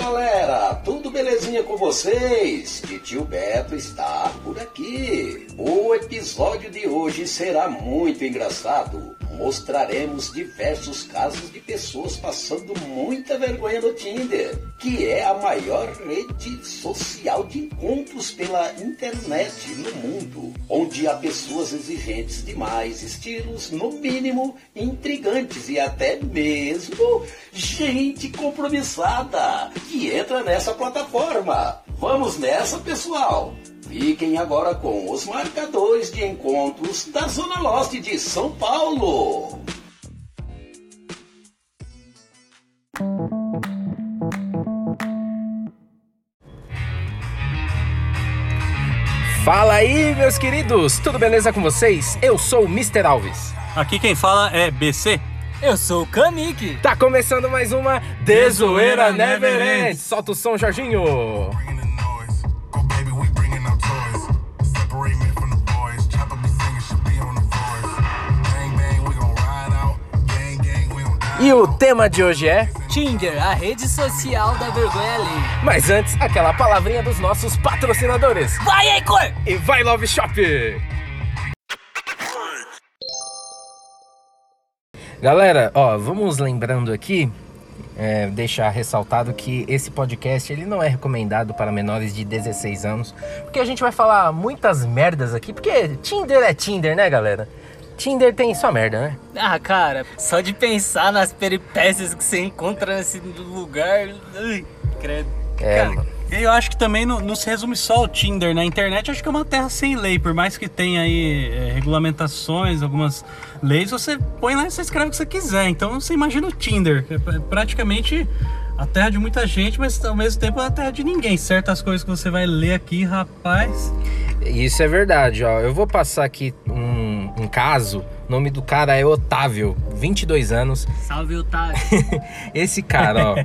galera, com vocês? E tio Beto está por aqui. O episódio de hoje será muito engraçado. Mostraremos diversos casos de pessoas passando muita vergonha no Tinder, que é a maior rede social de encontros pela internet no mundo, onde há pessoas exigentes demais, estilos no mínimo intrigantes e até mesmo gente compromissada que entra nessa plataforma. Vamos nessa, pessoal! Fiquem agora com os marcadores de encontros da Zona Leste de São Paulo. Fala aí, meus queridos, tudo beleza com vocês? Eu sou o Mr. Alves. Aqui quem fala é BC. Eu sou o Kamik. Tá começando mais uma Dezoeira Never Ends. Solta o som, Jorginho. E o tema de hoje é... Tinder, a rede social da vergonha alheia. Mas antes, aquela palavrinha dos nossos patrocinadores. Vai, Heitor! E vai Love Shop! Galera, ó, vamos lembrando aqui, é, deixar ressaltado que esse podcast ele não é recomendado para menores de 16 anos, porque a gente vai falar muitas merdas aqui, porque Tinder é Tinder, né, galera? Tinder tem só merda, né? Ah, cara, só de pensar nas peripécias que você encontra nesse lugar. Ui, credo. É, Cara, mano. Eu acho que também não, não se resume só ao Tinder. Na internet acho que é uma terra sem lei. Por mais que tenha aí é, regulamentações, algumas leis, você põe lá e você escreve o que você quiser. Então você imagina o Tinder. É pra- praticamente a terra de muita gente, mas ao mesmo tempo é a terra de ninguém. Certas coisas que você vai ler aqui, rapaz. Isso é verdade, ó. Eu vou passar aqui um, um caso. O nome do cara é Otávio, 22 anos. salve, Otávio. Esse cara, ó,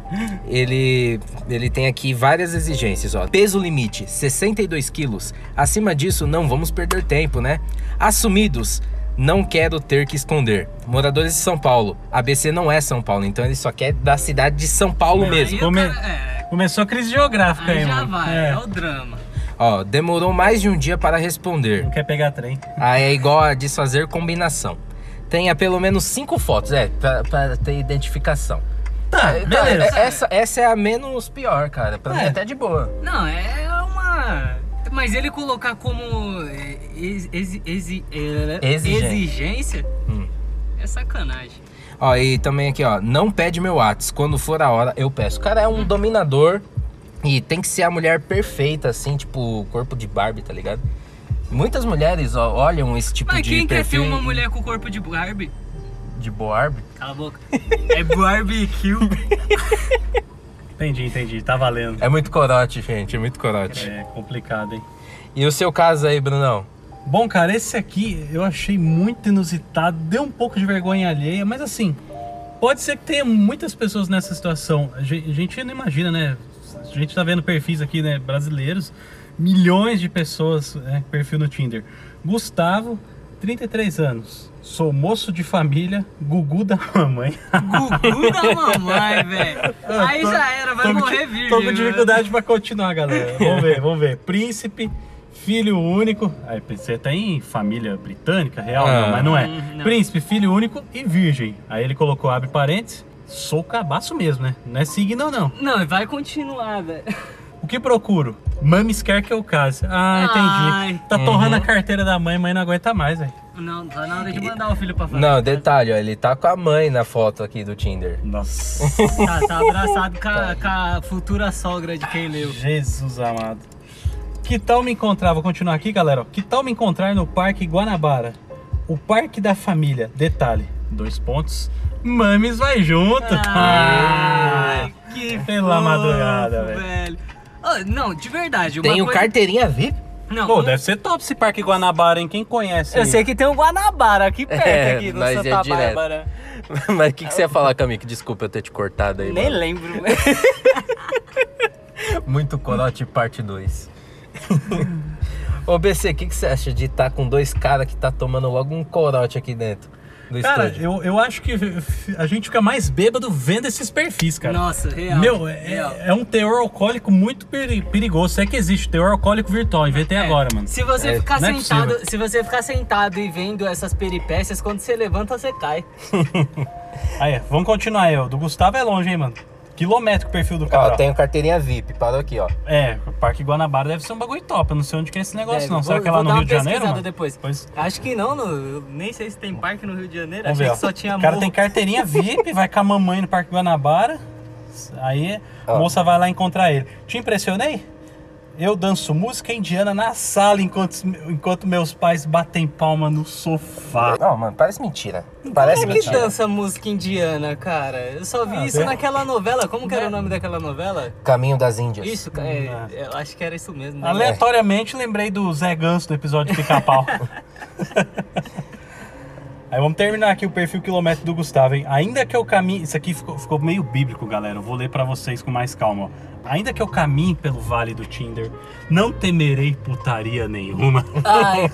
ele, ele tem aqui várias exigências, ó. Peso limite, 62 quilos. Acima disso, não vamos perder tempo, né? Assumidos, não quero ter que esconder. Moradores de São Paulo. ABC não é São Paulo, então ele só quer da cidade de São Paulo mesmo. Come- cara- é, Começou a crise geográfica aí, aí já mano. vai, É, é. o drama. Ó, demorou mais de um dia para responder. Não quer pegar trem. Aí é igual a desfazer combinação. Tenha pelo menos cinco fotos, é, pra ter identificação. Tá, Não, beleza. é- essa, essa é a menos pior, cara. Pra mim É. até de boa. Não, é uma. Mas ele colocar como é, ex- exi- exi- é, Exigência. exigência Hum. é sacanagem. Ó, e também aqui, ó, não pede meu Whats. Quando for a hora, eu peço. O cara é um dominador e tem que ser a mulher perfeita, assim, tipo, corpo de Barbie, tá ligado? Muitas mulheres ó, olham esse tipo Mas de quem quer ter perfil uma mulher com corpo de Barbie? de Barbie. Cala a boca. É barbecue. Entendi, entendi. Tá valendo. É muito corote, gente, é muito corote. É complicado, hein? E o seu caso aí, Brunão? Bom, cara, esse aqui eu achei muito inusitado, deu um pouco de vergonha alheia, mas assim, pode ser que tenha muitas pessoas nessa situação. A gen- a gente não imagina, né? A gente tá vendo perfis aqui, né, brasileiros, milhões de pessoas, né, perfil no Tinder. Gustavo, 33 anos, sou moço de família, Gugu da mamãe. Gugu da mamãe, velho. Aí Tô- já era, vai morrer virgem. Tô com né? dificuldade pra continuar, galera. Vamos ver, vamos ver. Príncipe, filho único. Aí você tem família britânica, real, Ah. não, mas não é. Hum, não. Príncipe, filho único e virgem. Aí ele colocou, abre parênteses, sou cabaço mesmo, né? Não é signo, não. Não, vai continuar, velho. O que procuro? Mames quer que eu case. Ah, Ai. entendi. Tá torrando a carteira da mãe, mãe não aguenta mais, velho. Não, tá na hora de mandar o filho pra fora. Não, detalhe, ó, ele tá com a mãe na foto aqui do Tinder. Nossa. Tá, tá abraçado com a, com a futura sogra de quem leu. Jesus amado. Que tal me encontrar? Vou continuar aqui, galera. Que tal me encontrar no Parque Guanabara? O Parque da Família. Detalhe: dois pontos. Mames vai junto. Ai, que Pela fofo, madrugada, velho. Ô, não, de verdade. Uma Tem o coisa... carteirinha VIP? Não, Pô, um- deve ser top esse Parque Guanabara, hein? Quem conhece? Eu aí? sei que tem um Guanabara aqui perto, É, aqui no mas é Santa direto. Bárbara. Mas o que, que você ia falar, Camille? Desculpa eu ter te cortado aí, Nem mano. lembro. Muito corote parte 2. Ô BC, o que, que você acha de estar com dois caras que tá tomando logo um corote aqui dentro? do Cara, estúdio. eu, eu acho que a gente fica mais bêbado vendo esses perfis, cara. Nossa, real. Meu, é, real. é um teor alcoólico muito peri- perigoso. É que existe teor alcoólico virtual. Inventei É, agora, mano. Se você É, ficar não é sentado, possível. se você ficar sentado e vendo essas peripécias, quando você levanta, você cai. Aí, vamos continuar aí, ó. Do Gustavo é longe, hein, mano. Quilométrico o perfil do cara. Ó, ó. tenho carteirinha VIP, parou aqui, ó. É, o Parque Guanabara deve ser um bagulho top. Eu não sei onde que é esse negócio, Deve. não. Será Vou- que é lá no Rio de Janeiro, mano? depois. Pois. Acho que não, no, eu nem sei se tem parque no Rio de Janeiro. Vamos Achei ver, que ó. só tinha O cara morro. tem carteirinha VIP, vai com a mamãe no Parque Guanabara. Aí a moça vai lá encontrar ele. Te impressionei? Eu danço música indiana na sala enquanto, enquanto meus pais batem palma no sofá. Não, mano, parece mentira. Parece Como é que mentira. dança música indiana, cara? Eu só vi Ah, isso vê. naquela novela. Como que era o nome daquela novela? Caminho das Índias. Isso, ca- é, Ah. eu acho que era isso mesmo. né? Aleatoriamente lembrei do Zé Ganso do episódio de Pica-Pau. Aí vamos terminar aqui o perfil quilômetro do Gustavo, hein? Ainda que eu caminhe. Isso aqui ficou, ficou meio bíblico, galera. Eu vou ler pra vocês com mais calma. ó. Ainda que eu caminhe pelo vale do Tinder, não temerei putaria nenhuma. Ai,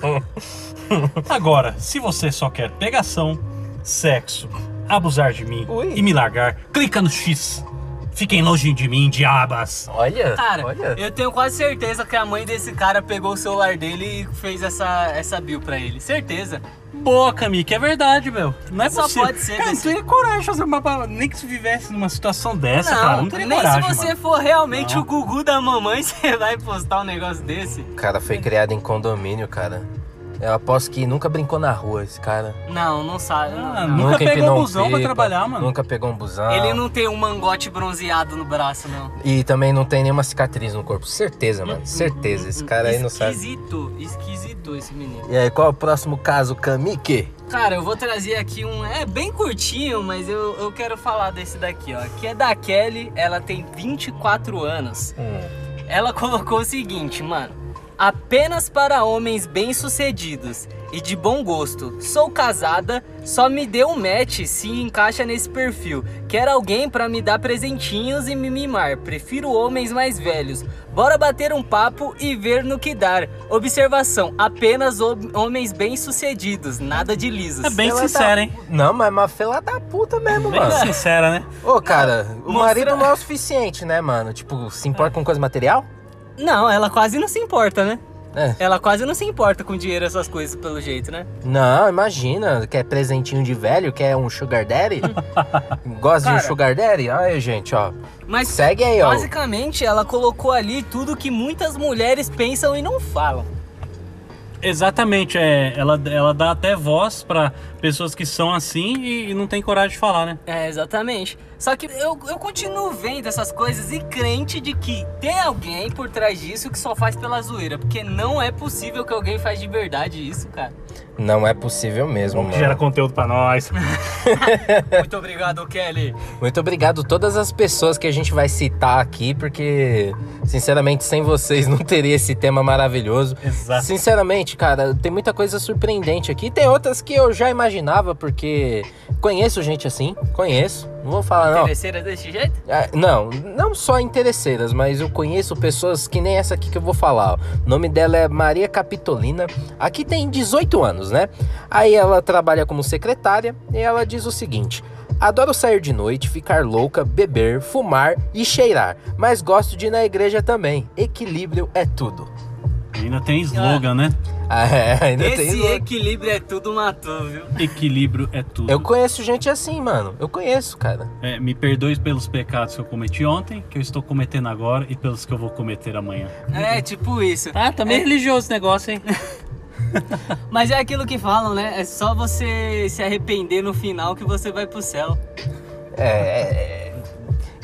Agora, se você só quer pegação, sexo, abusar de mim Ui. e me largar, clica no X. Fiquem longe de mim, diabas. Olha, cara, olha. eu tenho quase certeza que a mãe desse cara pegou o celular dele e fez essa, essa bill pra ele. Certeza. Boa, Cami, que é verdade, meu. Não é Só possível. pode ser Cara, desse- não teria coragem de fazer uma parada. Nem que se vivesse numa situação dessa, cara. Não teria nem coragem, se você mano. for realmente Não. o Gugu da mamãe, você vai postar um negócio desse. O cara foi criado em condomínio, cara. Eu aposto que nunca brincou na rua, esse cara. Não, não sabe. Ah, não, não. Nunca pegou um busão pra pipa, trabalhar, mano. Nunca pegou um busão. Ele não tem um mangote bronzeado no braço, não. E também não tem nenhuma cicatriz no corpo. Certeza, mano. Certeza. Esse cara aí não sabe. Esquisito, esquisito esse menino. E aí, qual é o próximo caso, Kamike? Cara, eu vou trazer aqui um. É bem curtinho, mas eu, eu quero falar desse daqui, ó. Que é da Kelly, ela tem 24 anos. Ela colocou o seguinte, mano. Apenas para homens bem-sucedidos e de bom gosto. Sou casada, só me dê um match se encaixa nesse perfil. Quero alguém para me dar presentinhos e me mimar. Prefiro homens mais velhos. Bora bater um papo e ver no que dar. Observação: apenas hom- homens bem-sucedidos, nada de lisos. É bem Ela sincera, tá- hein? Não, mas é uma fela da puta mesmo, Bem mano. sincera, né? Ô, cara, o Mostra- marido não é o suficiente, né, mano? Tipo, se importa com coisa material? Não, ela quase não se importa, né? É. Ela quase não se importa com dinheiro, essas coisas, pelo jeito, né? Não, imagina. Quer presentinho de velho? Quer um sugar daddy? Gosta de Cara. um sugar daddy? Aí, gente, ó. Mas Segue aí, ó. basicamente ela colocou ali tudo que muitas mulheres pensam e não falam. Exatamente, é, ela, ela dá até voz pra pessoas que são assim e, e não tem coragem de falar, né? É, exatamente. Só que eu, eu continuo vendo essas coisas e crente de que tem alguém por trás disso que só faz pela zoeira. Porque não é possível que alguém faz de verdade isso, cara. Não é possível mesmo, Que gera mano. conteúdo pra nós. Muito obrigado, Kelly. Muito obrigado a todas as pessoas que a gente vai citar aqui, porque, sinceramente, sem vocês não teria esse tema maravilhoso. Exato. Sinceramente, cara, tem muita coisa surpreendente aqui. Tem outras que eu já imaginava, porque conheço gente assim, conheço. Não vou falar, não. Interesseira desse jeito? Ah, não, não só interesseiras, mas eu conheço pessoas que nem essa aqui que eu vou falar. ó. O nome dela é Maria Capitolina. Aqui tem 18 anos, né? Aí ela trabalha como secretária e ela diz o seguinte: Adoro sair de noite, ficar louca, beber, fumar e cheirar, mas gosto de ir na igreja também. Equilíbrio é tudo. Ainda tem slogan, né? Ah, é, ainda tem Esse louco. equilíbrio é tudo matou, viu? Equilíbrio é tudo. Eu conheço gente assim, mano. Eu conheço, cara. É, me perdoe pelos pecados que eu cometi ontem, que eu estou cometendo agora e pelos que eu vou cometer amanhã. É, tipo isso. Ah, também É. religioso esse negócio, hein? Mas é aquilo que falam, né? É só você se arrepender no final que você vai pro céu. É, é,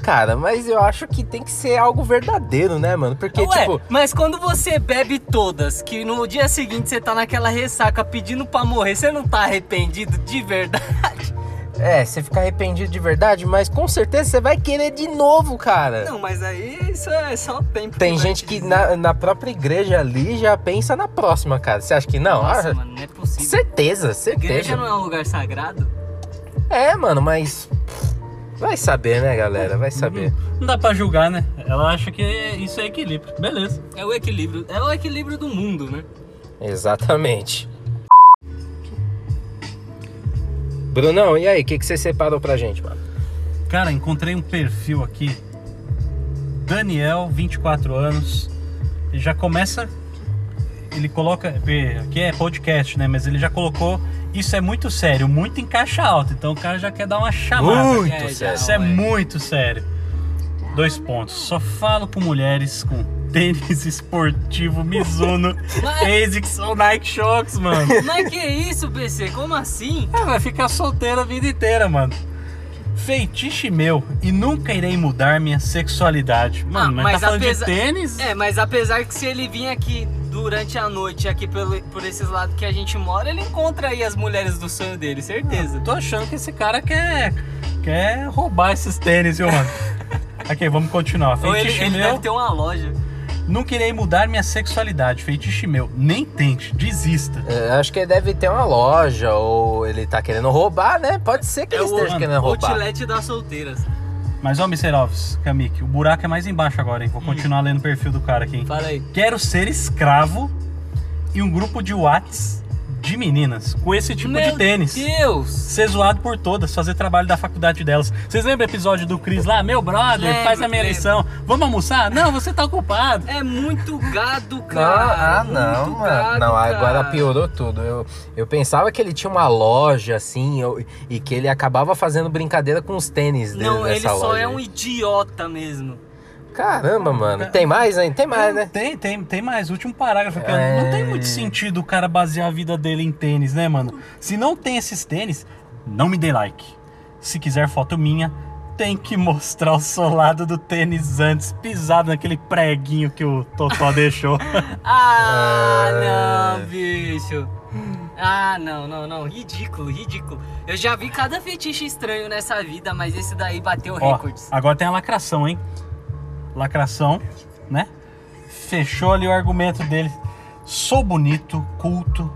Cara, mas eu acho que tem que ser algo verdadeiro, né, mano? Porque, Ué, tipo. mas quando você bebe todas, que no dia seguinte você tá naquela ressaca pedindo pra morrer, você não tá arrependido de verdade? É, você fica arrependido de verdade, mas com certeza você vai querer de novo, cara. Não, mas aí isso é só tempo. Tem vai gente te que na, na própria igreja ali já pensa na próxima, cara. Você acha que não? Nossa, Ah, mano, não é possível. certeza, certeza. Igreja não é um lugar sagrado? É, mano, mas. Vai saber, né, galera? Vai saber. Não dá pra julgar, né? Ela acha que isso é equilíbrio. Beleza. É o equilíbrio. É o equilíbrio do mundo, né? Exatamente. Brunão, e aí, o que, que você separou pra gente, mano? Cara, encontrei um perfil aqui. Daniel, 24 anos. Ele já começa. Ele coloca. Aqui é podcast, né? Mas ele já colocou. Isso é muito sério, muito em caixa alta. Então o cara já quer dar uma chamada. Muito É, sério. Isso é muito sério. Dois pontos. Só falo com mulheres com tênis esportivo Mizuno, ASICS ou Nike Shox, mano. Mas que isso, PC? Como assim? É, vai ficar solteiro a vida inteira, mano. Feitiço meu e nunca irei mudar minha sexualidade. Mano, Ah, mas, mas tá falando apesar- de tênis? É, mas apesar que se ele vir aqui durante a noite, aqui pelo, por esses lados que a gente mora, ele encontra aí as mulheres do sonho dele, certeza. Tô achando que esse cara quer, quer roubar esses tênis, viu, mano? ok, vamos continuar. Ele, Feitiço ele meu, deve ter uma loja. nunca irei mudar minha sexualidade. Feitiço meu, nem tente, desista. É, acho que ele deve ter uma loja, ou ele tá querendo roubar, né? Pode ser que É ele o esteja querendo roubar. outlet das solteiras. Mas, ó, Mr. Alves, Kamik, o buraco é mais embaixo agora, hein? Vou continuar lendo o perfil do cara aqui, hein? Fala aí. Quero ser escravo e um grupo de Whats de meninas com esse tipo Meu de tênis. Deus! Ser zoado por todas, fazer trabalho da faculdade delas. Vocês lembram o episódio do Cris lá? Meu brother, Lembro, faz a minha lição. Vamos almoçar? Não, você tá ocupado. É muito gado, Não, cara. ah, não, muito mano. gado, Não, agora cara. piorou tudo. Eu, eu pensava que ele tinha uma loja, assim, eu- e que ele acabava fazendo brincadeira com os tênis dele Não, nessa ele só loja. é um idiota mesmo. Caramba, mano. Tem mais, hein? Tem mais, né? Tem, tem, tem mais. Último parágrafo aqui. É. Não tem muito sentido o cara basear a vida dele em tênis, né, mano? Se não tem esses tênis, não me dê like. Se quiser foto minha, tem que mostrar o solado do tênis antes, pisado naquele preguinho que o Totó deixou. Ah, É. não, bicho. Ah, não, não, não. Ridículo, ridículo. Eu já vi cada fetiche estranho nessa vida, mas esse daí bateu Ó, recordes. agora tem a lacração, hein? Lacração, né? Fechou ali o argumento dele. Sou bonito, culto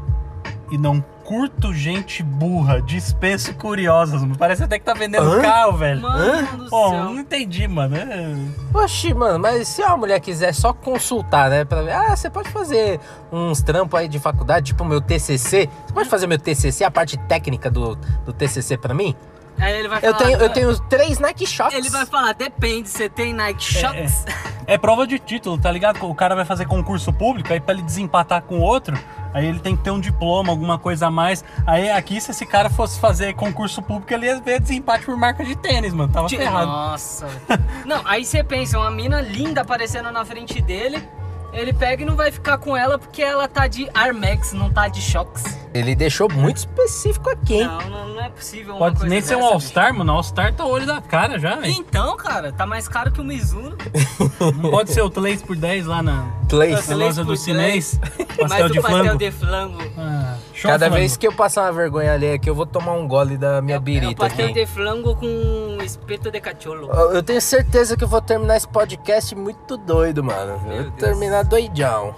e não curto gente burra, dispenso curiosas. Parece até que tá vendendo Hã? carro, velho. Mano do Pô, não entendi, mano. É- Oxi, mano, mas se uma mulher quiser só consultar, né? Pra ver, ah, você pode fazer uns trampos aí de faculdade, tipo o meu TCC. Você pode fazer meu TCC, a parte técnica do, do TCC pra mim? Aí ele vai Eu falar. tenho, eu tenho três Nike Shots. Ele vai falar, depende, você tem Nike Shox? É prova de título, tá ligado? O cara vai fazer concurso público, aí pra ele desempatar com o outro, aí ele tem que ter um diploma, alguma coisa a mais. Aí aqui, se esse cara fosse fazer concurso público, ele ia ver desempate por marca de tênis, mano. Tava Ti- ferrado. Nossa. Não, aí você pensa, uma mina linda aparecendo na frente dele, ele pega e não vai ficar com ela porque ela tá de Armex, não tá de Shox. Ele deixou muito específico aqui, hein? Não, não, não é possível uma Pode coisa nem ser um All-Star, mano. All-Star tá o olho da cara já, velho. Então, cara, tá mais caro que o Mizuno. Não pode ser o 3 por 10 lá na, Place. na loja do por chinês. Pastel Mas de o pastel flango. de flango. Cada vez que eu passar uma vergonha ali aqui, eu vou tomar um gole da minha É birita pastel aqui. de flango com espeto de cachorro. Eu eu tenho certeza que eu vou terminar esse podcast muito doido, mano. Eu vou Deus. terminar doidão.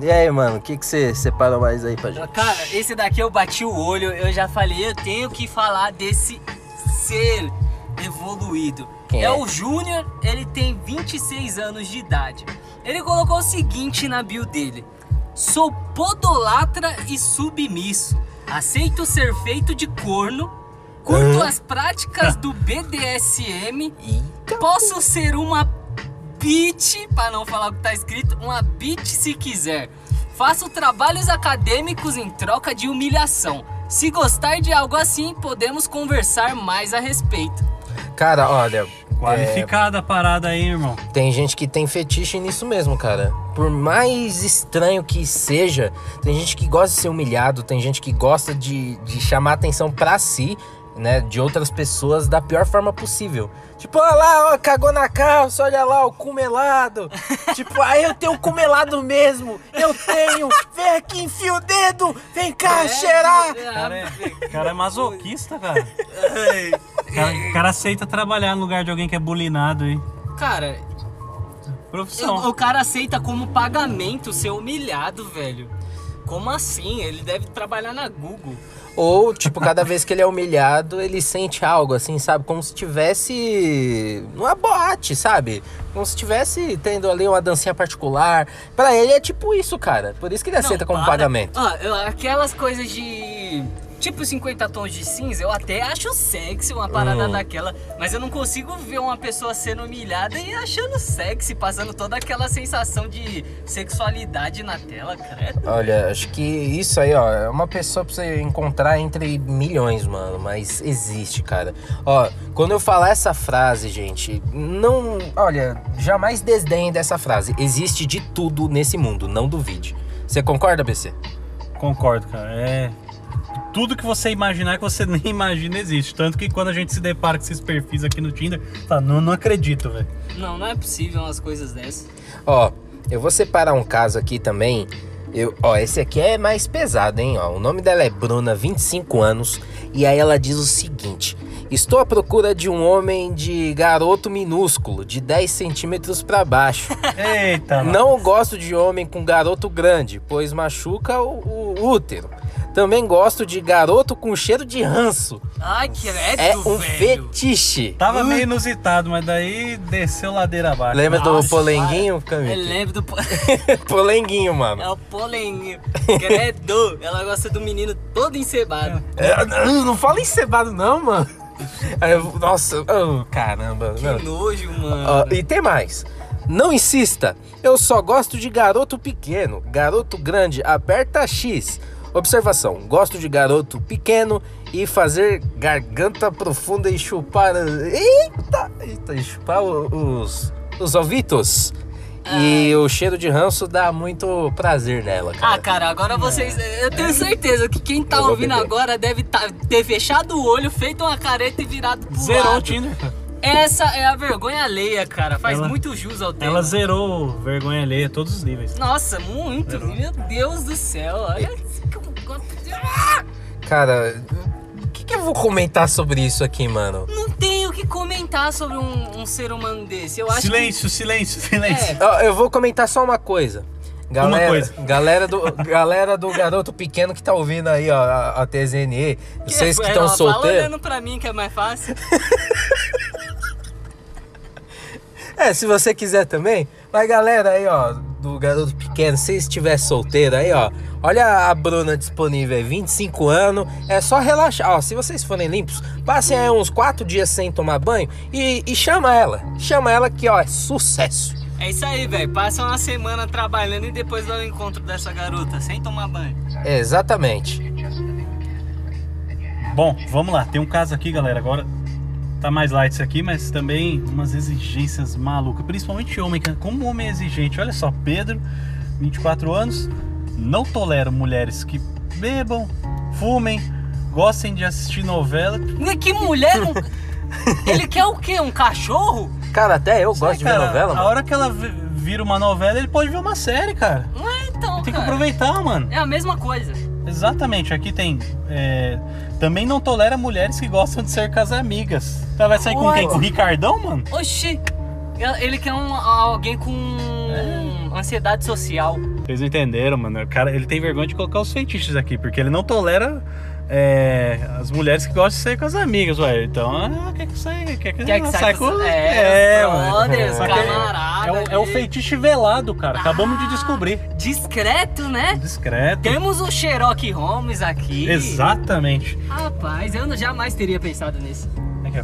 E aí, mano, o que, que você separou mais aí pra gente? Cara, esse daqui eu bati o olho, eu já falei, eu tenho que falar desse ser evoluído. Quem é, é? o Júnior, ele tem 26 anos de idade. Ele colocou o seguinte na bio dele: Sou podolatra e submisso. Aceito ser feito de corno. Curto as práticas do BDSM. Posso ser uma bitch, para não falar o que tá escrito, uma bitch se quiser. Faço trabalhos acadêmicos em troca de humilhação. Se gostar de algo assim, podemos conversar mais a respeito. Cara, olha. Qualificada a parada aí, irmão. é, tem gente que tem fetiche nisso mesmo, cara. Por mais estranho que seja, tem gente que gosta de ser humilhado, tem gente que gosta de, de chamar atenção pra si, né? De outras pessoas da pior forma possível. Tipo, olha lá, ó, cagou na calça, olha lá, o cumelado. tipo, aí eu tenho cumelado mesmo. Eu tenho. Vem aqui, enfia o dedo. Vem cá, cheirar. O cara é, cara é masoquista, cara. O cara, o cara aceita trabalhar no lugar de alguém que é bulinado aí. Cara, Profissão. o, o cara aceita como pagamento ser humilhado, velho. Como assim? Ele deve trabalhar na Google. Ou, tipo, cada vez que ele é humilhado, ele sente algo, assim, sabe? Como se tivesse numa boate, sabe? Como se tivesse tendo ali uma dancinha particular. Pra ele é tipo isso, cara. Por isso que ele aceita Não, como para. pagamento. Ó, eu- aquelas coisas de. Tipo 50 tons de cinza, eu até acho sexy uma parada Hum. daquela, mas eu não consigo ver uma pessoa sendo humilhada e achando sexy, passando toda aquela sensação de sexualidade na tela, credo. Olha, acho que isso aí, ó, é uma pessoa pra você encontrar entre milhões, mano. Mas existe, cara. Ó, quando eu falar essa frase, gente, não. Olha, jamais desdenhe dessa frase. Existe de tudo nesse mundo, não duvide. Você concorda, BC? Concordo, cara. É. Tudo que você imaginar que você nem imagina existe. Tanto que quando a gente se depara com esses perfis aqui no Tinder, tá, não, não acredito, velho. Não, não é possível umas coisas dessas. Ó, eu vou separar um caso aqui também. Eu, ó, esse aqui é mais pesado, hein? Ó, o nome dela é Bruna, 25 anos, e aí ela diz o seguinte: Estou à procura de um homem de garoto minúsculo, de 10 centímetros pra baixo. Eita, mano. Não gosto de homem com garoto grande, pois machuca o, o útero. Também gosto de garoto com cheiro de ranço. Ai, credo, É um velho. fetiche. Tava meio inusitado, mas daí desceu ladeira abaixo. Lembra do Nossa, polenguinho, Eu lembro do... po- Polenguinho, mano. É o polenguinho. Credo. Ela gosta do menino todo encebado. É, não, não fala encebado não, mano. Aí eu- Nossa, oh, caramba. Que não. nojo, mano. E tem mais. Não insista, eu só gosto de garoto pequeno. Garoto grande, aperta X. Observação: gosto de garoto pequeno e fazer garganta profunda e chupar. Eita! Eita, e chupar o- os, os ovitos. E o cheiro de ranço dá muito prazer nela, cara. Ah, cara, agora vocês. Eu tenho certeza que quem tá ouvindo beber. agora deve tá- ter fechado o olho, feito uma careta e virado pro Zerou o lado. Tinder. Essa é a vergonha alheia, cara. Faz Ela- muito jus ao tema. Ela zerou vergonha alheia a todos os níveis. Nossa, muito. Meu Deus do céu. Olha. Cara, o que, que eu vou comentar sobre isso aqui, mano? Não tenho o que comentar sobre um, um ser humano desse. Eu acho Silêncio, silêncio, silêncio. É. Eu vou comentar só uma coisa. Galera, coisa. Galera, do, galera do garoto pequeno que tá ouvindo aí, ó, a, a TZNE. que. Vocês que é, estão Fala solteiros. olhando pra mim que é mais fácil. É, se você quiser também. Mas galera aí, ó, do garoto pequeno, se estiver solteiro aí, ó. Olha a Bruna disponível aí, 25 anos. É só relaxar. Ó, se vocês forem limpos, passem aí uns 4 dias sem tomar banho e, e chama ela. Chama ela que, ó, é sucesso. É isso aí, velho. Passa uma semana trabalhando e depois vai ao encontro dessa garota, sem tomar banho. É, exatamente. Bom, vamos lá. Tem um caso aqui, galera. Agora tá mais light isso aqui, mas também umas exigências malucas. Principalmente homem, cara. como homem é exigente. Olha só, Pedro, 24 anos, não tolero mulheres que bebam, fumem, gostem de assistir novela. Que mulher. um- Ele quer o quê? Um cachorro? Cara, até eu gosto de ver Cara, novela, A mano. hora que ela vi- vira uma novela, ele pode ver uma série, cara. Não é então, Tem que cara. aproveitar, mano. É a mesma coisa. Exatamente, aqui tem. é, também não tolera mulheres que gostam de ser casamigas. Tá, vai sair com quem? Com o Ricardão, mano? Oxi. Ele quer um, alguém com É. ansiedade social. Vocês não entenderam, mano. O cara, ele tem vergonha de colocar os feitiços aqui, porque ele não tolera é, as mulheres que gostam de ser com as amigas, ué. Então, ah, quer que sai, quer que, Quer que saia saia com... com... É, brothers, é-. É, o, é o feitiço velado, cara. Acabamos de Ah. descobrir. Discreto, né? Discreto. Temos o Sherlock Holmes aqui. Exatamente. Rapaz, eu jamais teria pensado nisso.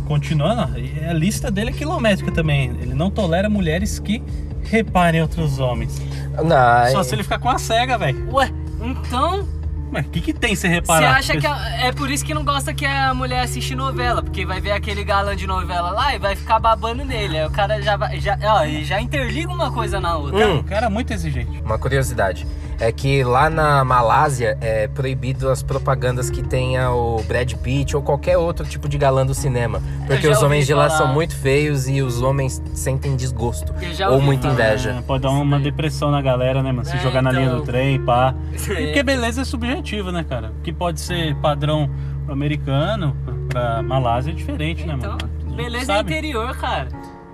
Continuando, a lista dele é quilométrica também. Ele não tolera mulheres que reparem outros homens. Não, Só se ele ficar com a cega, velho. Ué, então Mas o que, que tem se você reparar? acha que a- é por isso que não gosta que a mulher assiste novela, porque vai ver aquele galã de novela lá e vai ficar babando nele. Aí o cara já vai, já, ó, ele já interliga uma coisa na outra. Hum. O cara é muito exigente. Uma curiosidade é que lá na Malásia é proibido as propagandas que tenha o Brad Pitt ou qualquer outro tipo de galã do cinema, porque os homens de lá falar. são muito feios e os homens sentem desgosto ou muita falar. inveja. É, pode dar uma depressão na galera, né, mano? Se É, jogar na linha então. do trem, pá. Porque beleza é subjetivo, né, cara? O que pode ser padrão pro americano, pra- Malásia é diferente, né, Então, mano? A gente beleza é sabe. interior, cara.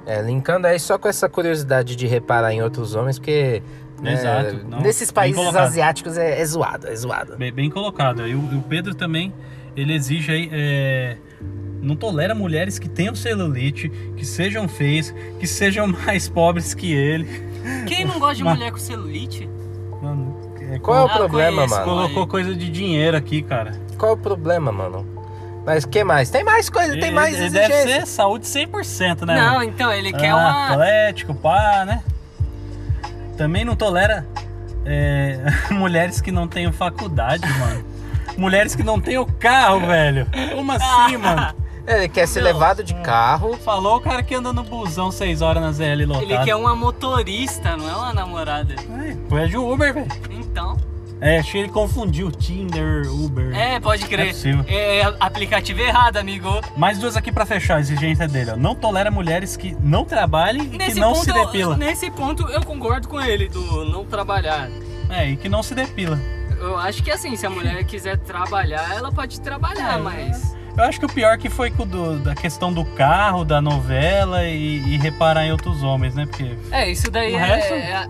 É, linkando aí só com essa curiosidade de reparar em outros homens, porque né, Exato, não, nesses países asiáticos é, é zoado, é zoado. Bem, bem colocado. E o, o Pedro também, ele exige aí. é, Não tolera mulheres que tenham celulite, que sejam feias, que sejam mais pobres que ele. Quem não gosta de Mas- mulher com celulite? Mano, é, Qual é o Ah, problema, conheço. mano? Colocou coisa de dinheiro aqui, cara. qual é o problema, mano? Mas o que mais? Tem mais coisa, tem mais Ele deve exigência. ser saúde 100%, né? Não, mano? então, ele quer Ah, uma. Atlético, pá, né? Também não tolera é, mulheres que não tenham faculdade, mano. Mulheres que não tenham carro, velho. Como assim, mano? Ele quer ser Não. levado de carro. Falou o cara que anda no busão 6 horas na ZL lotado. Ele quer uma motorista, não é uma namorada. É, Foi de Uber, velho. Então. É, achei que ele confundiu Tinder, Uber. É, pode é crer. possível. É, é aplicativo errado, amigo. Mais duas aqui pra fechar a exigência dele, ó. Não tolera mulheres que não trabalhem e que não se depila. nesse ponto eu concordo com ele do não trabalhar. É, e que não se depila. Eu acho que assim, se a mulher quiser trabalhar, ela pode trabalhar, É, mas. Eu acho que o pior que foi do- da questão do carro, da novela e, e reparar em outros homens, né? Porque. É, isso daí O é, resto? é.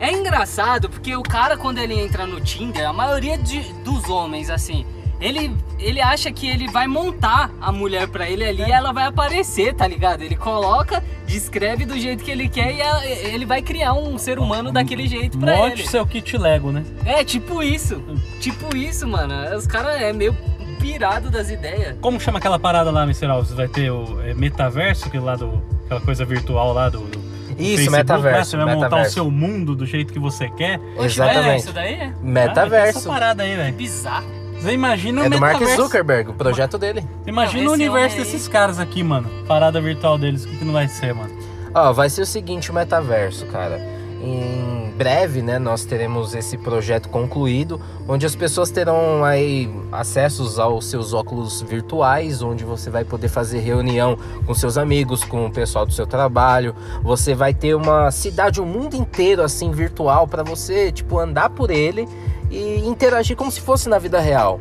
É engraçado porque o cara, quando ele entra no Tinder, a maioria de- dos homens, assim, ele, ele acha que ele vai montar a mulher pra ele ali e ela vai aparecer, tá ligado? Ele coloca, descreve do jeito que ele quer e ela- ele vai criar um ser humano daquele jeito pra Monte ele. seu kit Lego, né? É, tipo isso. Tipo isso, mano. Os caras é meio pirado das ideias. Como chama aquela parada lá, Mr. Alves? Vai ter o é, metaverso, que lá do, aquela coisa virtual lá do. do Isso, Facebook, né? metaverso. Você vai montar o metaverso. seu mundo do jeito que você quer. É, Exatamente. isso daí é Ah, Metaverso. essa parada aí, velho. bizarro. Você imagina o É do Mark metaverso. Zuckerberg, o projeto dele. Imagina Não, o universo desses caras aqui, mano. Parada virtual deles, o que, que não vai ser, mano? Ó, vai ser o seguinte, o metaverso, cara. Em breve, né, nós teremos esse projeto concluído, onde as pessoas terão aí acessos aos seus óculos virtuais, onde você vai poder fazer reunião com seus amigos, com o pessoal do seu trabalho. Você vai ter uma cidade, um mundo inteiro assim virtual para você, tipo, andar por ele e interagir como se fosse na vida real.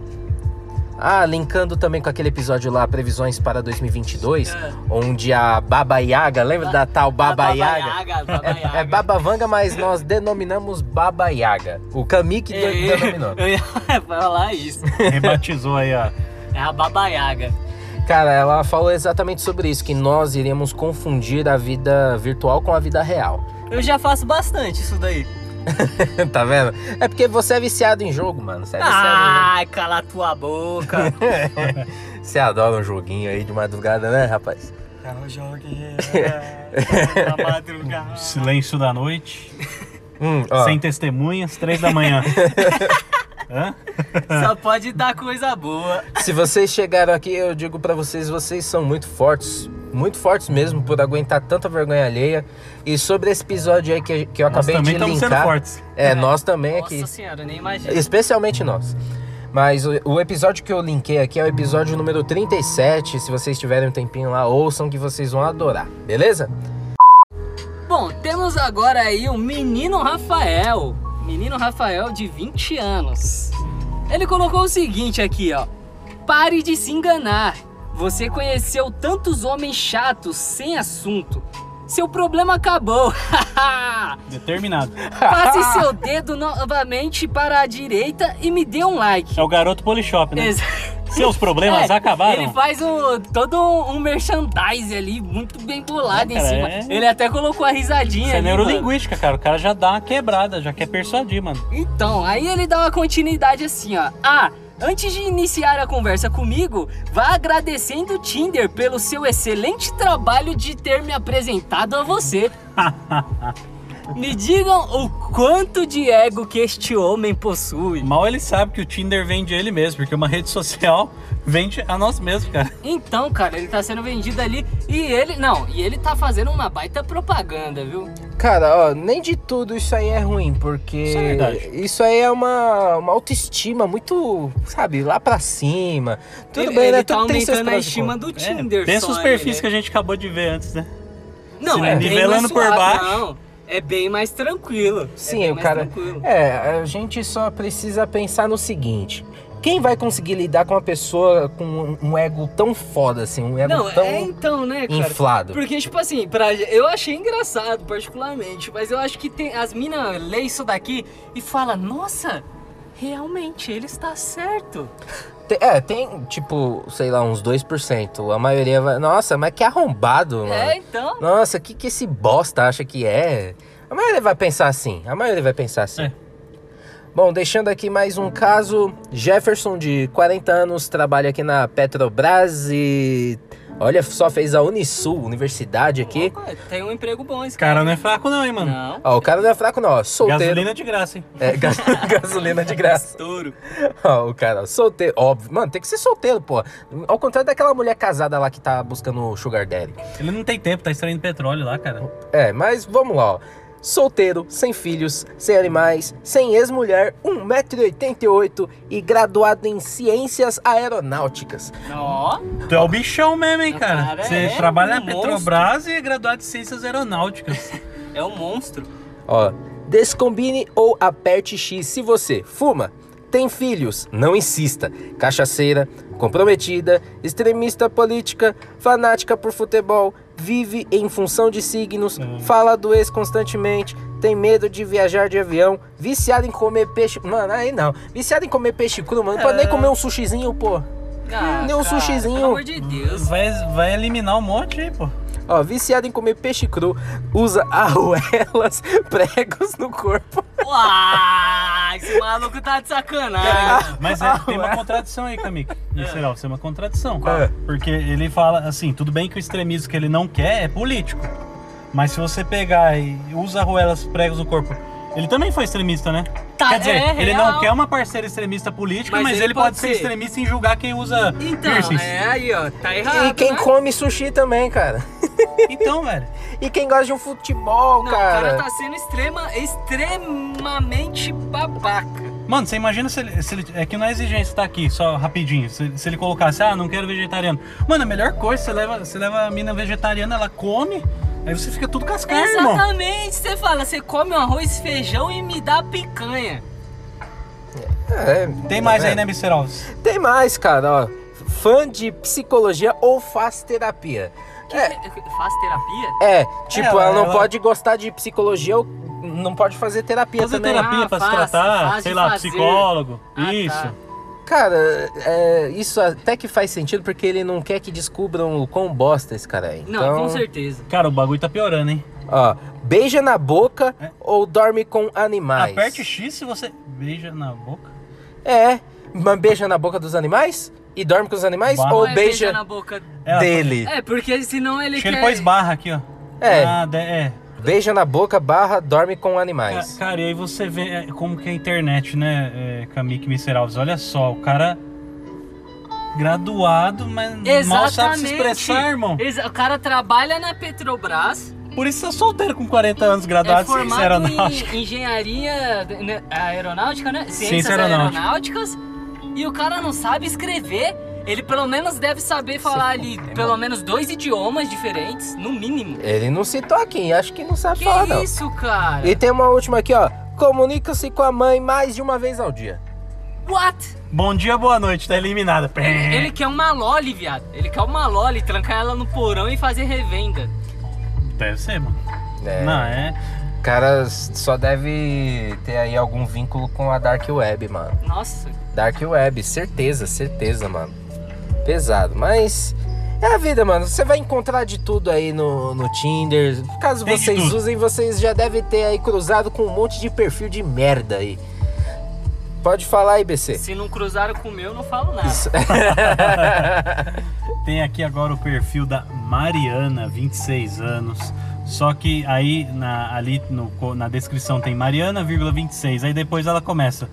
Ah, linkando também com aquele episódio lá, previsões para 2022, É. onde a Baba Yaga, lembra da tal Baba A Yaga? Yaga, Baba É, Yaga. é Baba Vanga, mas nós denominamos Baba Yaga. O Kami que de- É, denominou. Eu ia falar isso. Rebatizou aí a. É a Baba Yaga. Cara, ela falou exatamente sobre isso, que nós iríamos confundir a vida virtual com a vida real. Eu já faço bastante isso daí. tá vendo? É porque você é viciado em jogo, mano. Você é viciado Ai, cala tua boca. jogo. Você adora um joguinho aí de madrugada, né, rapaz? Não jogue na madrugada. Silêncio da noite. Hum, ó, Sem testemunhas, três da manhã. Hã? Só pode dar coisa boa. se vocês chegaram aqui, eu digo pra vocês, vocês são muito fortes. Muito fortes mesmo por aguentar tanta vergonha alheia. E sobre esse episódio aí que, que eu Nós acabei também de estamos sendo linkar. fortes. É, nós também aqui. Nossa senhora, eu nem imagino. Especialmente nós. Mas o, o episódio que eu linkei aqui é o episódio número 37. Se vocês tiverem um tempinho lá, ouçam que vocês vão adorar, beleza? Bom, temos agora aí o menino Rafael. Menino Rafael de 20 anos. Ele colocou o seguinte aqui, ó. Pare de se enganar. Você conheceu tantos homens chatos sem assunto. Seu problema acabou. Determinado. Passe seu dedo novamente para a direita e me dê um like. É o garoto Polishop, né? Ex- Seus problemas É, acabaram. Ele faz um, todo um, um merchandise ali, muito bem bolado É, em cara, cima. é- Ele até colocou a risadinha Isso é ali, neurolinguística, cara. O cara já dá uma quebrada, já quer persuadir, mano. Então, aí ele dá uma continuidade assim, ó. Ah, antes de iniciar a conversa comigo, vá agradecendo o Tinder pelo seu excelente trabalho de ter me apresentado a você. me digam o quanto de ego que este homem possui. Mal ele sabe que o Tinder vende ele mesmo, porque uma rede social vende a nós mesmos, cara. Então, cara, ele tá sendo vendido ali e ele. Não, e ele tá fazendo uma baita propaganda, viu? Cara, ó, nem de tudo isso aí é ruim, porque Isso é verdade. isso aí é uma, uma autoestima muito, sabe, lá pra cima. Tudo ele, bem, ele né? tá Tudo aumentando a estima do Tinder. É, pensa só os aí, perfis né? que a gente acabou de ver antes, né? Não, Se é nivelando por baixo. Não, é bem mais tranquilo. Sim, é o mais cara. tranquilo. É, a gente só precisa pensar no seguinte. Quem vai conseguir lidar com uma pessoa com um, um ego tão foda, assim, um ego Não, tão é então, né, cara? inflado? Porque, tipo assim, pra, eu achei engraçado, particularmente, mas eu acho que tem, as minas lê isso daqui e fala, nossa, realmente, ele está certo. Tem- é, tem, tipo, sei lá, uns 2%. A maioria vai. Nossa, mas que arrombado, mano. É, então. Nossa, o que, que esse bosta acha que é? A maioria vai pensar assim. A maioria vai pensar assim. É. Bom, deixando aqui mais um caso. Jefferson, de 40 anos, trabalha aqui na Petrobras e. Olha, só fez a Unisul, universidade aqui. Opa, tem um emprego bom esse Cara, cara. não é fraco não, hein, mano. Não. Ó, o cara não é fraco, não, ó. Solteiro. Gasolina de graça, hein? É, gas- gasolina de graça. Estouro. Ó, o cara, solteiro. Óbvio. Mano, tem que ser solteiro, pô. Ao contrário daquela mulher casada lá que tá buscando o Sugar Daddy. Ele não tem tempo, tá extraindo petróleo lá, cara. É, mas vamos lá, ó. Solteiro, sem filhos, sem animais, sem ex-mulher, 1,88m e graduado em ciências aeronáuticas. Ó, Tu é o bichão mesmo, hein, O cara? cara Você é trabalha um na Petrobras e é graduado em Ciências Aeronáuticas. é um monstro. Ó, descombine ou aperte X se você fuma, tem filhos, não insista, cachaceira, comprometida, extremista política, fanática por futebol, vive em função de signos, Hum. fala do ex constantemente, tem medo de viajar de avião, viciado em comer peixe. Mano, aí não. Viciado em comer peixe cru, mano. Não pode nem É. comer um sushizinho, pô. Ah, Nem um cara, sushizinho. Pelo amor de Deus. Vai, vai eliminar um monte aí, pô. Ó, viciado em comer peixe cru, usa arruelas, pregos no corpo. Uau, esse maluco tá de sacanagem. Cara, mas é, Ah, tem uma contradição aí, Kamik. Será, você é uma contradição. É. Porque ele fala assim, tudo bem que o extremismo que ele não quer é político. Mas se você pegar e usa arruelas pregos no corpo, ele também foi extremista, né? Tá, Quer dizer, é ele real. não quer uma parceira extremista política, Mas mas, ele ele, pode, pode ser ser. extremista em julgar quem usa Então, piercings. é aí, ó. Tá errado. E quem né? come sushi também, cara. Então, velho. E quem gosta de um futebol, Não, cara. o cara tá sendo extrema, extremamente babaca. Mano, você imagina se ele, se ele- É que não é exigência tá aqui, só rapidinho. Se, se ele colocasse, ah, não quero vegetariano. Mano, a melhor coisa, você leva, você leva a mina vegetariana, ela come, aí você fica tudo cascado, irmão. Exatamente. Você fala, você come um arroz, feijão e me dá picanha. É, Tem tá mais aí, vendo? né, Mr. Alves? Tem mais, cara, ó. Fã de psicologia ou faz terapia. É, Faz terapia? é, tipo, É, ela não ela- pode gostar de psicologia ou não pode fazer terapia Fazer também. terapia Ah, pra se faz, tratar, faz sei lá, fazer. psicólogo. Ah, isso. tá. Cara, é, isso até que faz sentido porque ele não quer que descubram o quão bosta esse cara é. Não, Então, com certeza. Cara, o bagulho tá piorando, hein? ó, beija na boca É. ou dorme com animais. Aperte X se você beija na boca. É, mas beija na boca dos animais e dorme com os animais Bah. ou é beija na boca. Ela- dele. É, porque senão ele Acho que quer... ele pôs barra aqui, ó. É. Ah, de- é. Beija na boca barra dorme com Ca- animais. Cara, e aí você vê é, como que é a internet, né, é, Kamik Miseralves? Olha só, o cara graduado, mas mal sabe se expressar, irmão. Exa- O cara trabalha na Petrobras, Por isso tá solteiro com 40 anos, é graduado em formado aeronáutica. em engenharia né, aeronáutica, né? Ciências Ciência aeronáutica. aeronáuticas. E o cara não sabe escrever. Ele pelo menos deve saber falar ali pelo menos dois idiomas diferentes, no mínimo. Ele não citou aqui, acho que não sabe Que falar não. isso, cara? E tem uma última aqui, ó. Comunica-se com a mãe mais de uma vez ao dia. What? Bom dia, boa noite, tá eliminada. Ele, ele quer uma loli, viado. Ele quer uma loli, trancar ela no porão e fazer revenda. Deve ser, mano. É, Não, é. O cara só deve ter aí algum vínculo com a Dark Web, mano. Nossa. Dark Web, certeza, certeza, mano. Pesado, mas é a vida, mano. Você vai encontrar de tudo aí no, no Tinder. Caso Tem vocês usem, vocês já devem ter aí cruzado com um monte de perfil de merda aí. Pode falar aí, BC. Se não cruzaram com o meu, não falo nada. Tem aqui agora o perfil da Mariana, 26 anos. Só que aí na, ali no, na descrição tem Mariana, vírgula 26. Aí depois ela começa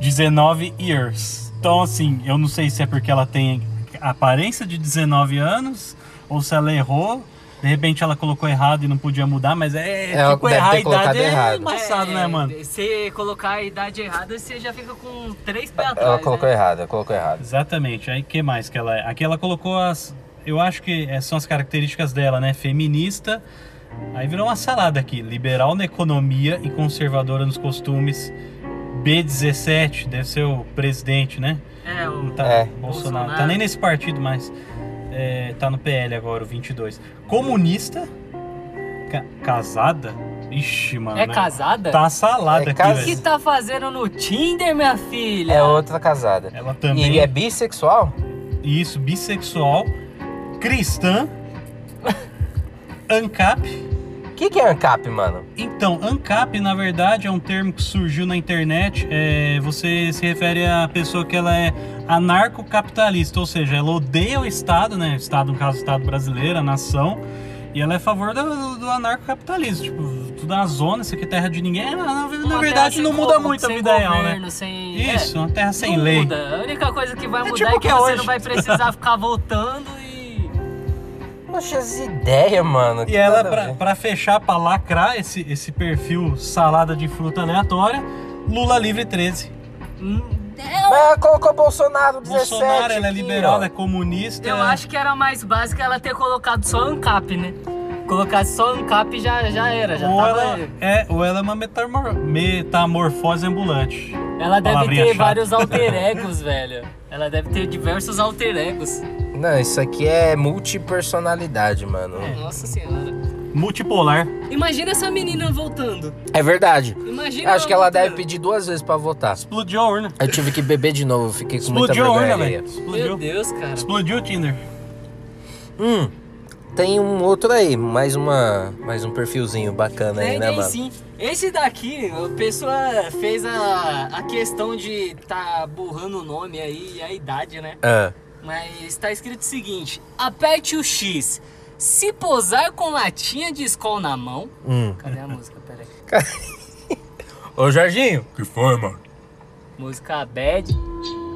19 years. Então assim, eu não sei se é porque ela tem a aparência de 19 anos ou se ela errou. De repente ela colocou errado e não podia mudar, mas é, É, tipo errar a idade é errado. embaçado, né, mano? Se colocar a idade errada, você já fica com três pés atrás. Ela colocou né? errado, ela colocou errado. Exatamente. Aí que mais que ela é? Aqui ela colocou as. Eu acho que é, são as características dela, né? Feminista. Aí virou uma salada aqui. Liberal na economia e conservadora nos costumes. B17, deve ser o presidente, né? É, o... Não tá É. Bolsonaro. Bolsonaro. Tá nem nesse partido mais. É, tá no PL agora, o 22. Comunista. Ca- casada? Ixi, mano. É né? casada? Tá salada É aqui, O que tá fazendo no Tinder, minha filha? É outra casada. Ela também. E é bissexual? Isso, bissexual, cristã, ANCAP, que, que é ANCAP, mano? Então, ANCAP, na verdade, é um termo que surgiu na internet. É, você se refere à pessoa que ela é anarcocapitalista, ou seja, ela odeia o Estado, né? O Estado, no caso, o Estado brasileiro, a nação. E ela é a favor do, do, do anarcocapitalismo. Tipo, tudo na zona, isso aqui é terra de ninguém. Na, na- verdade, não muda muito a vida real, né? governo, Sem... Isso, uma terra é, sem não lei. Muda. A única coisa que vai É mudar tipo é que que é você hoje. não vai precisar ficar voltando. Poxa, as ideias, mano. E ela, pra, pra fechar, pra lacrar esse, esse perfil salada de fruta aleatória, Lula livre 13. Hum, Mas ela colocou Bolsonaro 17. Bolsonaro, ela é liberal, ela é comunista. Eu acho que era mais básico ela ter colocado só ANCAP, né? Colocasse só ANCAP já, já era, já ou tava. ela, é, ou ela é uma metamor- metamorfose ambulante. Ela deve ter chata. vários alter egos, velho. Ela deve ter diversos alter egos. Não, isso aqui é multipersonalidade, mano. Nossa senhora. Multipolar. Imagina essa menina voltando. É verdade. Imagina Acho que ela voltando. deve pedir duas vezes pra votar. Explodiu a urna. Eu tive que beber de novo, fiquei com muita Explodiu a vergonha urna, velho. Meu Explodiu. Deus, cara. Explodiu o Tinder. Hum, tem um outro aí, mais uma, mais um perfilzinho bacana aí, Tem, né, tem mano? sim. Esse daqui, a pessoa fez a, a questão de tá burrando o nome aí e a idade, né? Ah, Mas tá escrito o seguinte: aperte o X. Se posar com latinha de Skol na mão. hum. Cadê a música? Pera aí. Ô, Jorginho. Que foi, mano? Música bad.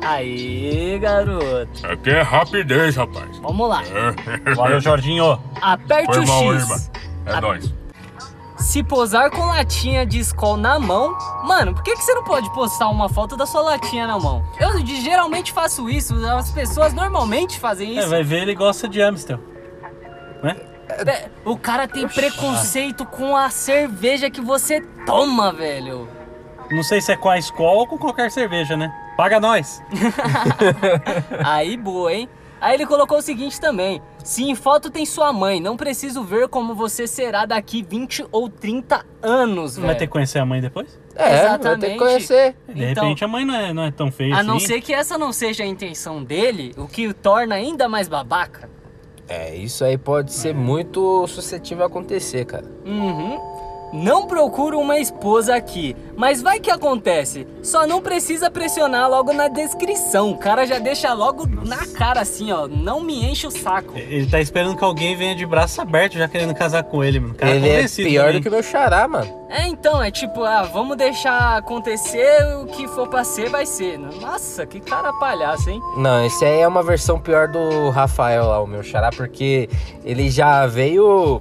Aí, garoto. Aqui é rapidez, rapaz. Vamos lá. Valeu, Jorginho. Aperte Foi o mal, X. mano? É A- nóis. Se posar com latinha de Skol na mão, mano, por que, que você não pode postar uma foto da sua latinha na mão? Eu de- geralmente faço isso, as pessoas normalmente fazem É, isso. vai ver, ele gosta de Amstel. Né? É, O cara tem preconceito com a cerveja que você toma, velho. Não sei se é com a Skol ou com qualquer cerveja, né? Paga nós. Aí, boa, hein? Aí ele colocou o seguinte também: se em foto tem sua mãe, não preciso ver como você será daqui 20 ou 30 anos, velho. vai ter que conhecer a mãe depois? É, vai ter Exatamente. que conhecer. De Então- repente a mãe não é, não é tão feia A assim. não ser que essa não seja a intenção dele, o que o torna ainda mais babaca. É, isso aí pode ser muito suscetível a acontecer, cara. Uhum. Não procuro uma esposa aqui, mas vai que acontece. Só não precisa pressionar logo na descrição. O cara já deixa logo na cara assim, ó. Não me enche o saco. Ele tá esperando que alguém venha de braço aberto já querendo casar com ele, mano. O Cara Ele é pior também. do que o meu xará, mano. É, então, é tipo, ah, vamos deixar acontecer o que for pra ser, vai ser. Nossa, que cara palhaço, hein? Não, esse aí é uma versão pior do Rafael lá, o meu xará, porque ele já veio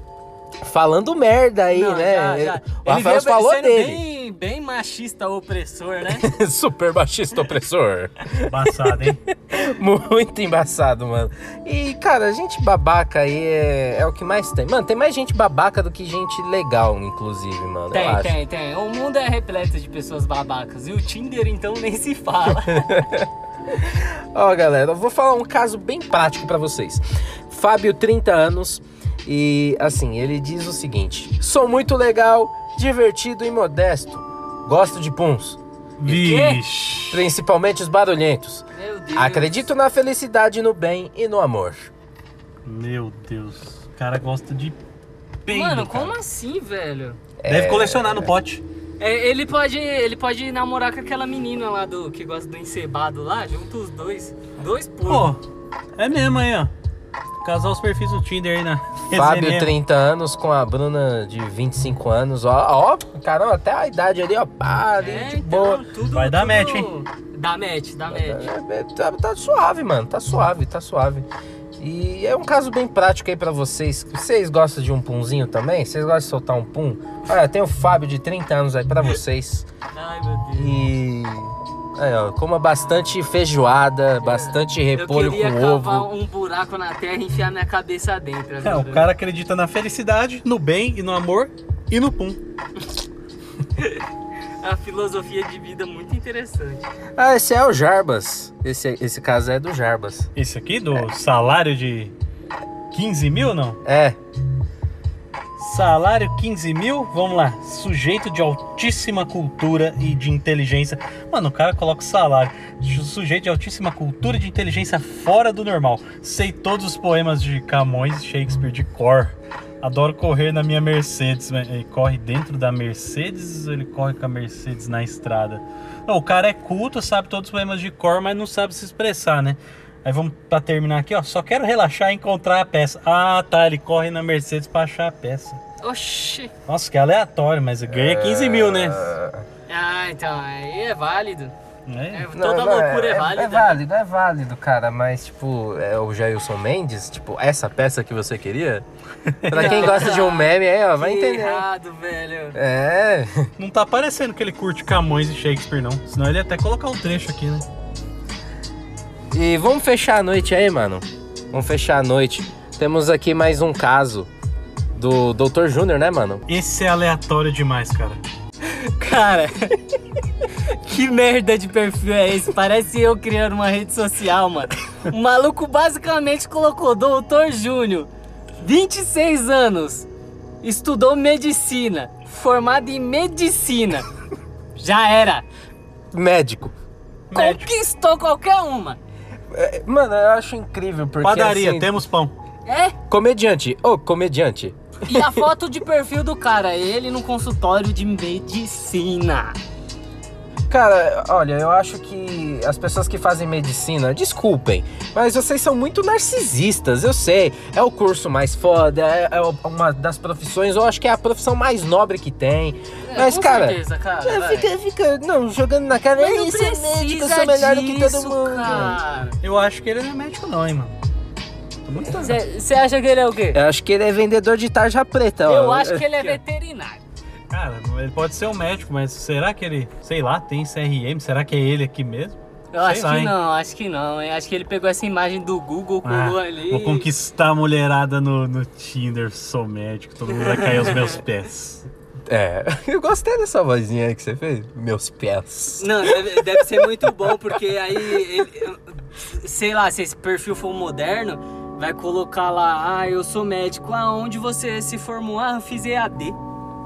falando merda aí, Não, né? já- já. O Ele Rafael falou sendo dele. Bem, bem machista opressor, né? Super machista opressor. Embaçado, hein? Muito embaçado, mano. E, cara, gente babaca aí é, é o que mais tem. Mano, tem mais gente babaca do que gente legal, inclusive, mano. eu Tem, acho. tem, tem. O mundo é repleto de pessoas babacas. E o Tinder, então, nem se fala. Ó, galera, eu vou falar um caso bem prático pra vocês. Fábio, 30 anos, e assim, ele diz o seguinte: Sou muito legal, divertido e modesto. Gosto de puns, Vixe. principalmente os barulhentos. Meu Deus. Acredito na felicidade, no bem e no amor. Meu Deus. O cara gosta de peido, Mano, cara. como assim, velho? Deve colecionar no pote. É, ele pode ele pode namorar com aquela menina lá do que gosta do encebado lá, junto os dois. Dois Pô, é mesmo aí, ó. Casar os perfis do Tinder aí na Fábio, resenha. 30 anos, com a Bruna de 25 anos. Ó, ó, caramba, até a idade ali, ó, pá, ali, É, de então, boa. tudo, Vai dar tudo- match, hein? Dá match, dá match. É, tá, tá suave, mano. Tá suave, tá suave. E é um caso bem prático aí pra vocês. Vocês gostam de um punzinho também? Vocês gostam de soltar um pum? Olha, tem o Fábio de 30 anos aí pra vocês. Ai, meu Deus. E. Aí, ó, coma bastante feijoada, bastante Eu repolho queria com cavar ovo. um buraco na terra e enfiar minha cabeça dentro. É, o cara acredita na felicidade, no bem e no amor e no pum. A filosofia de vida muito interessante. Ah, esse é o Jarbas. Esse, esse caso é do Jarbas. Esse aqui do salário de 15 mil, não? É, Salário 15 mil, vamos lá. Sujeito de altíssima cultura e de inteligência. Mano, o cara coloca salário. Sujeito de altíssima cultura e de inteligência fora do normal. Sei todos os poemas de Camões e Shakespeare de cor. Adoro correr na minha Mercedes. Ele corre dentro da Mercedes ou ele corre com a Mercedes na estrada? Não, o cara é culto, sabe todos os problemas de cor, mas não sabe se expressar, né? Aí vamos pra terminar aqui, ó. Só quero relaxar e encontrar a peça. Ah, tá. Ele corre na Mercedes pra achar a peça. Oxi. Nossa, que aleatório, mas ganha 15 mil, né? Ah, então, aí é válido. É. É, toda loucura é, válida. É válido, é válido, cara. Mas, tipo, é o Jailson Mendes, tipo, essa peça que você queria? Pra quem gosta de um meme, aí, ó, vai Que entender. errado, velho. É. Não tá parecendo que ele curte Camões e Shakespeare, não. Senão ele ia até colocar um trecho aqui, né? E vamos fechar a noite aí, mano. Vamos fechar a noite. Temos aqui mais um caso do Dr. Júnior, né, mano? Esse é aleatório demais, cara. Cara, que merda de perfil é esse? Parece eu criando uma rede social, mano. O maluco basicamente colocou Doutor Júnior, 26 anos, estudou medicina, formado em medicina. Já era. Médico. Médico. Conquistou qualquer uma. É, Mano, eu acho incrível, porque Padaria, assim, temos pão. É? Comediante. Ô, comediante. E a foto de perfil do cara, ele no consultório de medicina. Cara, olha, eu acho que as pessoas que fazem medicina, desculpem, mas vocês são muito narcisistas, eu sei. É o curso mais foda, é, é uma das profissões, eu acho que é a profissão mais nobre que tem. É, mas, com cara, certeza, cara, é, fica, fica, não, jogando na cara, Mas "Ei, não você é médico, eu precisa sou melhor do que todo disso, mundo. cara. Eu acho que ele não é médico, não, hein, mano. Tô muito Você acha que ele é o quê? Eu acho que ele é vendedor de tarja preta, ó. Eu acho que ele é veterinário. Cara, ele pode ser um médico, mas será que ele, sei lá, tem CRM? Será que é ele aqui mesmo? Eu Sei acho lá, que hein? não, acho que não, hein? Acho que ele pegou essa imagem do Google, colou Ah, ali. Vou conquistar a mulherada no, no Tinder, sou médico, todo mundo vai cair aos meus pés. É, eu gostei dessa vozinha aí que você fez. Meus pés. Não, deve, deve ser muito bom, porque aí, ele- sei lá, se esse perfil for moderno, vai colocar lá, ah, eu sou médico, aonde você se formou? Ah, eu fiz EAD,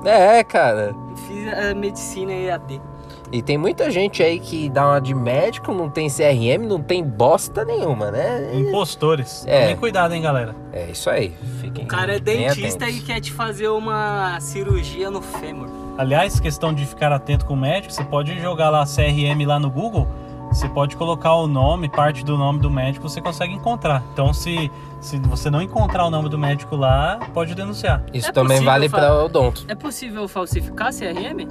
É, cara. fiz a medicina EAD. E tem muita gente aí que dá uma de médico, não tem CRM, não tem bosta nenhuma, né? Impostores. É. Tomem cuidado, hein, galera. É isso aí. Fiquem O cara é dentista e quer te fazer uma cirurgia no fêmur. Aliás, questão de ficar atento com o médico, você pode jogar lá CRM lá no Google, você pode colocar o nome, parte do nome do médico, você consegue encontrar. Então, se, se você não encontrar o nome do médico lá, pode denunciar. Isso É também vale pra odonto. É possível falsificar CRM?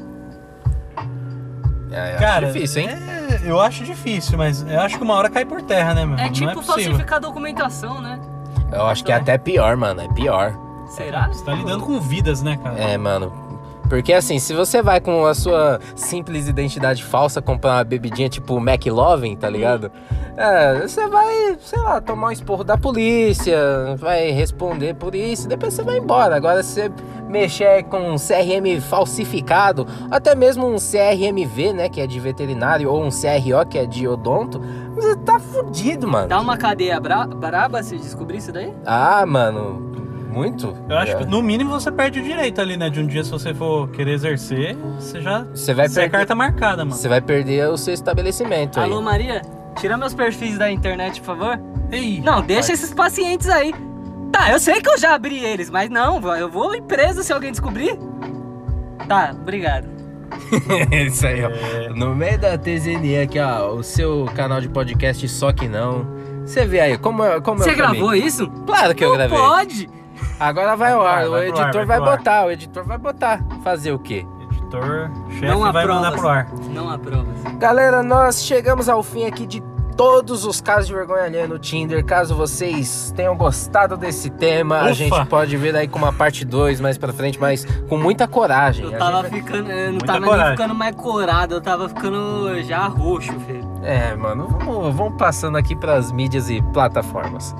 É, eu acho Cara, difícil, hein? é, eu acho difícil, mas eu acho que uma hora cai por terra, né, meu? É não tipo é possível. falsificar documentação, né? Eu acho que é até pior, mano. É pior. Será? Você tá lidando com vidas, né, cara? É, mano. Porque assim, se você vai com a sua simples identidade falsa comprar uma bebidinha tipo McLovin, tá ligado? É, você vai, sei lá, tomar um esporro da polícia, vai responder por isso, depois você vai embora. Agora, se você mexer com um CRM falsificado, até mesmo um CRMV, né, que é de veterinário, ou um CRO, que é de odonto, você tá fudido, mano. Dá uma cadeia bra braba se descobrir isso daí? Ah, mano, muito. Eu acho É. que no mínimo você perde o direito ali, né? De um dia, se você for querer exercer, você já. Você vai Você é perder- carta marcada, mano. Você vai perder o seu estabelecimento aí. Alô, Maria? Tira meus perfis da internet, por favor. Ei, Não, deixa rapaz. esses pacientes aí. Tá, eu sei que eu já abri eles, mas não, eu vou ir preso se alguém descobrir. Tá, obrigado. Isso aí, ó. É. No meio da TZN aqui, ó, o seu canal de podcast Só Que Não. Você vê aí, como, é- como Você é caminho. gravou isso? Claro que eu não gravei. pode. Agora vai ao ar, Vai, o editor ar, vai vai, botar, o editor vai botar. Fazer o quê? Editor, chefe vai mandar provas. pro ar. Não há provas. Galera, nós chegamos ao fim aqui de todos os casos de vergonha alheia no Tinder. Caso vocês tenham gostado desse tema, a Ufa. gente pode ver aí com uma parte 2 mais pra frente, mas com muita coragem. Eu A tava gente ficando. Eu não Muita tava coragem. nem ficando mais corado, eu tava ficando já roxo, filho. É, mano, vamos, vamos passando aqui pras mídias e plataformas.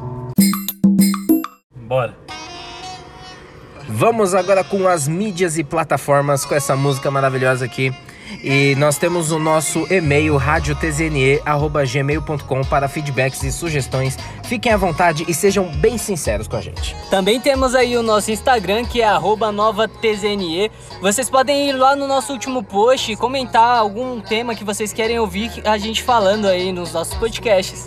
Bora. Vamos agora com as mídias e plataformas com essa música maravilhosa aqui. E nós temos o nosso e-mail radiotzne@gmail.com para feedbacks e sugestões. Fiquem à vontade e sejam bem sinceros com a gente. Também temos aí o nosso Instagram, que é arroba novatzne. Vocês podem ir lá no nosso último post e comentar algum tema que vocês querem ouvir a gente falando aí nos nossos podcasts.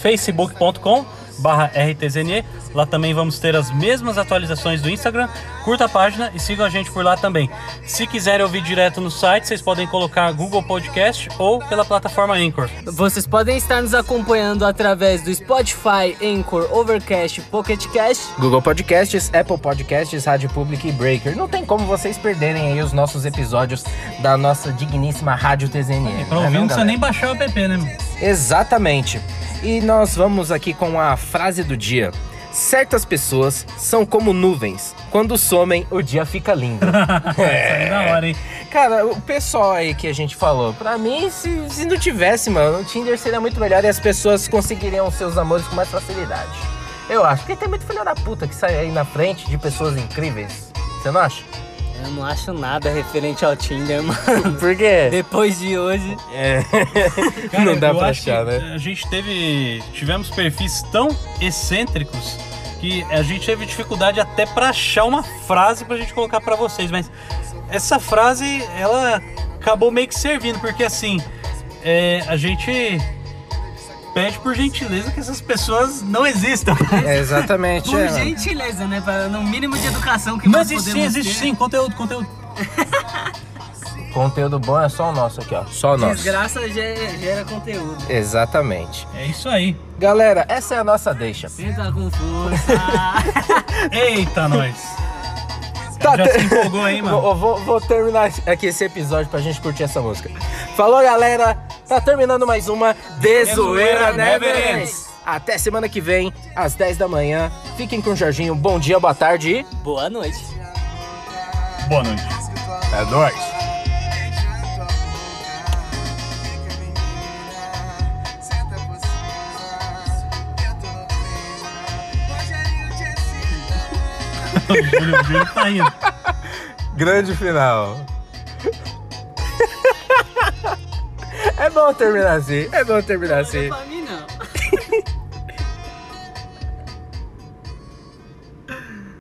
facebook.com barra rtzne Lá também vamos ter as mesmas atualizações do Instagram. Curta a página e sigam a gente por lá também. Se quiserem ouvir direto no site, vocês podem colocar Google Podcast ou pela plataforma Anchor. Vocês podem estar nos acompanhando através do Spotify, Anchor, Overcast, Pocket Cast. Google Podcasts, Apple Podcasts, Rádio Public e Breaker. Não tem como vocês perderem aí os nossos episódios da nossa digníssima Rádio TZN. Pra ouvir não precisa nem baixar o app, né? Exatamente. E nós vamos aqui com a frase do dia. Certas pessoas são como nuvens. Quando somem, o dia fica lindo. É da hora, hein? Cara, o pessoal aí que a gente falou, pra mim, se, se não tivesse, mano, o Tinder seria muito melhor e as pessoas conseguiriam seus amores com mais facilidade. Eu acho. Porque tem muito filho da puta que sai aí na frente de pessoas incríveis. Você não acha? Eu não acho nada referente ao Tinder, mano. Por quê? Depois de hoje. É. Cara, não dá pra achar, né? A gente teve. Tivemos perfis tão excêntricos que a gente teve dificuldade até pra achar uma frase pra gente colocar pra vocês. Mas essa frase, ela acabou meio que servindo, porque assim, é, a gente pede por gentileza que essas pessoas não existam. É, exatamente. Por é, gentileza, né? Pra, no mínimo de educação que Mas nós existe, podemos existe ter. sim, conteúdo, conteúdo. Conteúdo bom é só o nosso aqui, ó. Só o nosso. Desgraça gera, gera conteúdo. Exatamente. É isso aí. Galera, essa é a nossa deixa. Tenta com força. Eita, nós. Tá, Já te- empolgou aí, mano? Vou, vou- vou terminar aqui esse episódio pra gente curtir essa música. Falou, galera. Tá terminando mais uma De Zoeira Never Ends. Até semana que vem, às 10 da manhã. Fiquem com o Jorginho. Bom dia, boa tarde e... Boa noite. Boa noite. É nóis. Júlio, Júlio tá indo. Grande final. é bom terminar assim. É bom terminar assim. Pra mim, não.